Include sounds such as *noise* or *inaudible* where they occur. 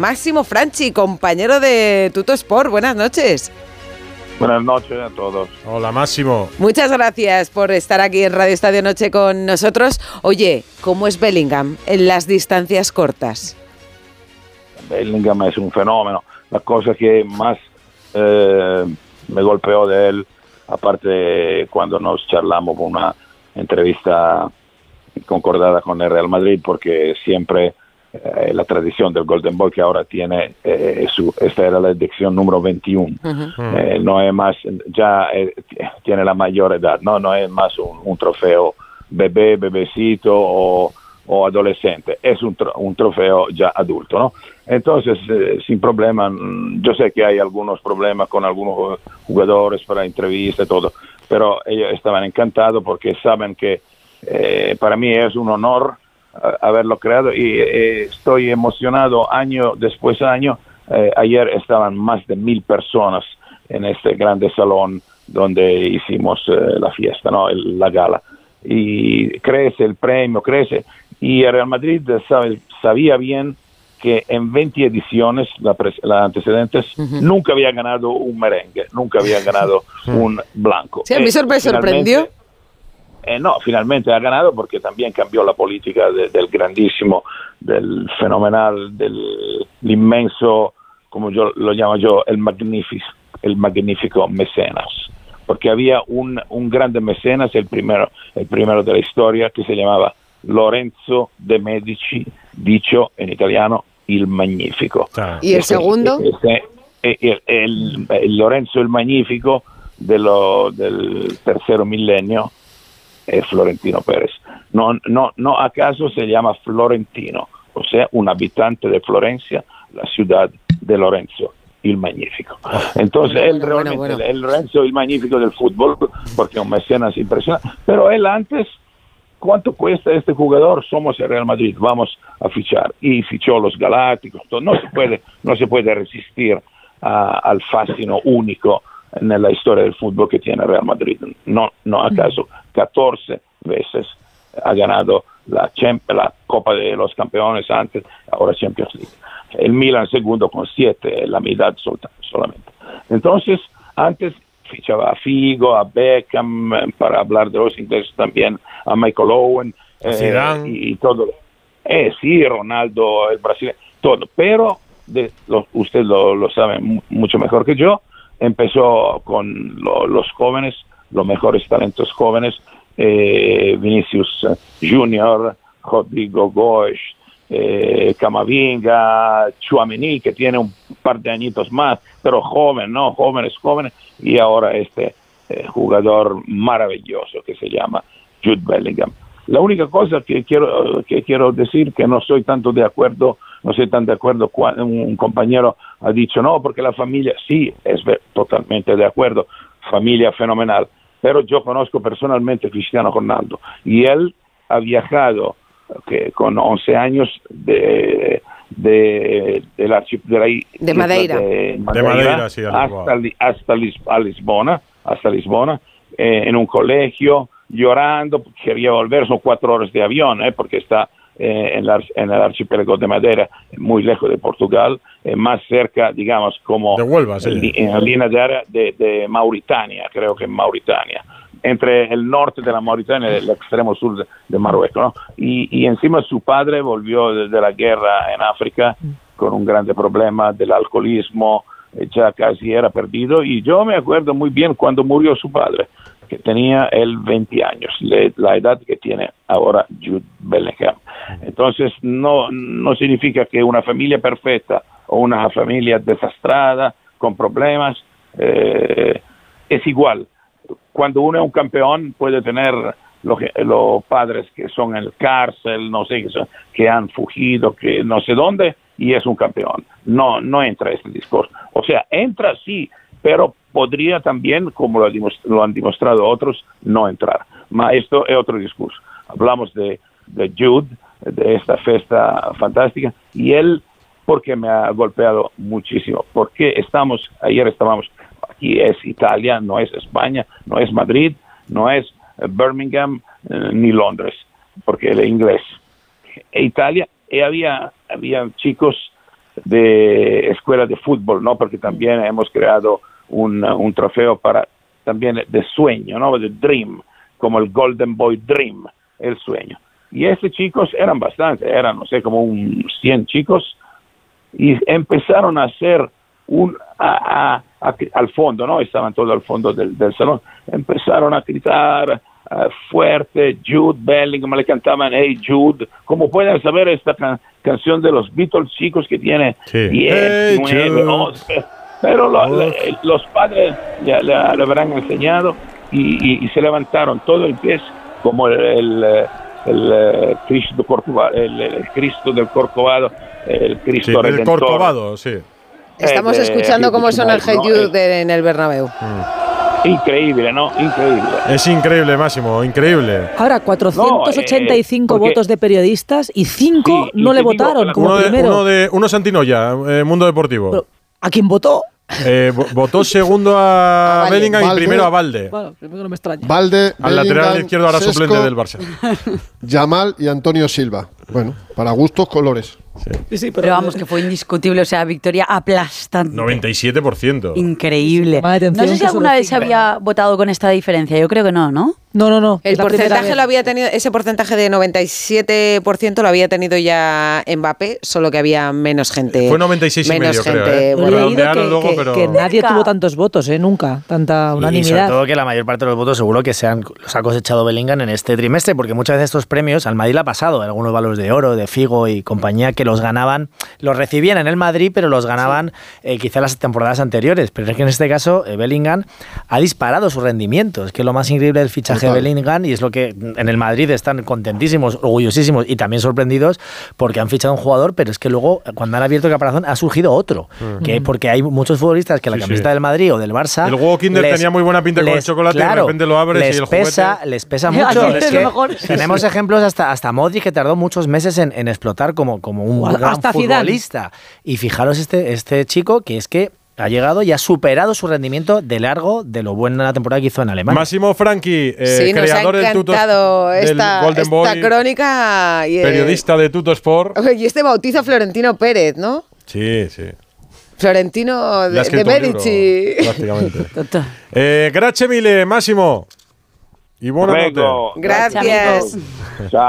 Máximo Franchi, compañero de Tuto Sport. Buenas noches. Buenas noches a todos. Hola Máximo. Muchas gracias por estar aquí en Radio Estadio Noche con nosotros. Oye, ¿cómo es Bellingham en las distancias cortas? Bellingham es un fenómeno. La cosa que más eh, me golpeó de él, aparte cuando nos charlamos con una entrevista concordada con el Real Madrid, porque siempre eh, la tradición del Golden Boy que ahora tiene, eh, su, esta era la edición número 21, eh, no es más, ya eh, tiene la mayor edad, no, no es más un, un trofeo bebé, bebecito o, o adolescente, es un, tro- un trofeo ya adulto, ¿no? Entonces, eh, sin problema, mm, yo sé que hay algunos problemas con algunos jugadores para entrevistas y todo, pero ellos estaban encantados porque saben que eh, para mí es un honor eh, haberlo creado y eh, estoy emocionado año después año. Eh, ayer estaban más de mil personas en este grande salón donde hicimos eh, la fiesta, ¿no? El- la gala. Y crece el premio, crece. Y el Real Madrid sabe- sabía bien que en 20 ediciones, las la antecedentes, nunca había ganado un merengue, nunca había ganado *laughs* un blanco. Sí, a mí Eh, me sorprendió. Eh, no, finalmente ha ganado porque también cambió la política de- del grandísimo, del fenomenal, del inmenso, como yo lo llamo yo, el magnífico, el magnífico mecenas. Porque había un, un grande mecenas, el primero, el primero de la historia, que se llamaba Lorenzo de Medici, dicho en italiano il Magnifico. ¿Y el Este- segundo? este- el, el- el Lorenzo el Magnifico de lo- del tercero milenio es Florentino Pérez. No, no, no acaso se llama Florentino, o sea, un habitante de Florencia, la ciudad de Lorenzo el Magnífico. Entonces, Bueno, él realmente, bueno, bueno. el Lorenzo el Magnífico del fútbol, porque es un mecenas impresionante, pero él antes ¿Cuánto cuesta este jugador? Somos el Real Madrid, vamos a fichar. Y fichó los Galácticos. No se puede, no se puede resistir a- al fascino único en la historia del fútbol que tiene Real Madrid. No, no acaso 14 veces ha ganado la, la Copa de los Campeones antes, ahora Champions League. El Milan segundo con siete, la mitad solta- solamente. Entonces, antes fichaba a Figo, a Beckham, eh, para hablar de los ingleses también, a Michael Owen, Zidane. y, y todo. Eh, sí, Ronaldo, el Brasil, todo. Pero de, lo- usted lo, lo sabe mu- mucho mejor que yo. Empezó con lo- los jóvenes, los mejores talentos jóvenes, eh, Vinicius Junior, Rodrigo Goes, eh, Camavinga, Chuamení, que tiene un par de añitos más, pero joven, ¿no? Jóvenes, jóvenes, y ahora este eh, jugador maravilloso que se llama Jude Bellingham. La única cosa que quiero, que quiero decir que no estoy tanto de acuerdo, no estoy tan de acuerdo, un compañero ha dicho no, porque la familia, sí, es totalmente de acuerdo, familia fenomenal, pero yo conozco personalmente a Cristiano Ronaldo y él ha viajado que con 11 años de, de, de, la, de, la De Madeira. de De Madeira, sí, a hasta, Li- hasta Lis- a Lisbona, hasta Lisbona, eh, en un colegio, llorando, quería volver, son cuatro horas de avión, eh, porque está eh, en, la- en el archipiélago de Madeira, muy lejos de Portugal, eh, más cerca, digamos, como De Huelva, sí. en, la línea de, área de, de Mauritania, creo que en Mauritania, entre el norte de la Mauritania y el extremo sur de, de Marruecos. ¿no? Y, y encima su padre volvió de, de la guerra en África con un grande problema del alcoholismo, eh, ya casi era perdido. Y yo me acuerdo muy bien cuando murió su padre, que tenía él 20 años, le- la edad que tiene ahora Jude Bellingham. Entonces, no, no significa que una familia perfecta o una familia desastrada, con problemas, eh, es igual. Cuando uno es un campeón, puede tener lo que- los padres que son en el cárcel, no sé, que, que han fugido, que no sé dónde, y es un campeón. No, no entra este discurso. O sea, entra sí, pero podría también, como lo, lo han demostrado otros, no entrar. Ma esto es otro discurso. Hablamos de, de Jude, de esta fiesta fantástica, y él, porque me ha golpeado muchísimo, porque estamos, ayer estábamos, aquí es Italia, no es España, no es Madrid, no es eh, Birmingham, eh, ni Londres, porque él es inglés. E Italia, y había, había chicos de escuela de fútbol, ¿no? Porque también hemos creado un, un trofeo para también de sueño, ¿no? De dream, como el Golden Boy Dream, el sueño. Y estos chicos eran bastante, eran, no sé, como un 100 chicos, y empezaron a hacer un, a, a, al fondo, ¿no? Estaban todos al fondo del, del salón, empezaron a gritar uh, fuerte, Jude Bellingham, le cantaban Hey Jude, como pueden saber esta can canción de los Beatles chicos que tiene Sí. 10, Hey, 9, Jude. 11, pero lo- le- los padres le, le- le habrán enseñado y, y- y se levantaron todo el pie como el, el, el, eh, Cristo Corcovado, el, el Cristo del Corcovado, el Sí, Cristo el Redentor. Corcovado, sí. Estamos escuchando cómo suena el Hey en el Bernabéu. Increíble, ¿no? Increíble. Es increíble, Máximo, increíble. Ahora, 485 No, eh, porque- votos de periodistas y 5 Sí, y no le votaron como Uno de, primero. uno de uno Santinoya, eh, Mundo Deportivo. Pero, ¿A quién votó? Eh, vo- votó segundo a, A Valde. Bellingham y primero a Valde. Bueno, primero no me extraña. Valde, Al lateral izquierdo ahora Sesco, suplente del Barça. *laughs* Yamal y Antonio Silva. Bueno, para gustos colores. Sí, sí, Pero vamos, que fue indiscutible, o sea, victoria aplastante. 97%. Increíble. No sé si alguna vez se había votado con esta diferencia. Yo creo que no, ¿no? No, no, no. El porcentaje lo había tenido, ese porcentaje de 97% lo había tenido ya Mbappé, solo que había menos gente. Fue 96 y menos medio, creo, gente. ¿eh? Bueno, leído redondearon que, luego, que- pero- que nadie tuvo tantos votos, ¿eh? Nunca. Tanta Y sobre unanimidad. todo que la mayor parte de los votos seguro que se han, los ha cosechado Bellingham en este trimestre, porque muchas veces estos premios al Madrid le ha pasado, algunos valores de oro, de Figo y compañía, que los ganaban, los recibían en el Madrid, pero los ganaban eh, quizá las temporadas anteriores. Pero es que en este caso eh, Bellingham ha disparado su rendimiento. Es que lo más increíble del fichaje Total. de Bellingham, y es lo que en el Madrid están contentísimos, orgullosísimos y también sorprendidos porque han fichado un jugador, pero es que luego cuando han abierto el caparazón ha surgido otro. Que porque hay muchos futbolistas que la Sí, camiseta sí. del Madrid o del Barça. El huevo Kinder les- tenía muy buena pinta con el chocolate y de repente lo abres les y el pesa, juguete. les pesa *laughs* mucho. es, Es lo que mejor. tenemos ejemplos hasta, hasta Modric que tardó muchos meses en, en explotar como, como un O gran hasta Zidane. futbolista. Y fijaros este, este chico que es que ha llegado y ha superado su rendimiento de largo de lo bueno en la temporada que hizo en Alemania. Máximo Franchi, eh, sí, creador del Tuto encantado del esta, Golden esta Boy, crónica. Y, eh, periodista de Tuto Sport. Y este bautizo a Florentino Pérez, ¿no? Sí, sí. Florentino de, un libro, Medici. prácticamente. *laughs* Eh, grazie mille, Massimo. Y notte. Prego. Gracias. Gracias. *laughs*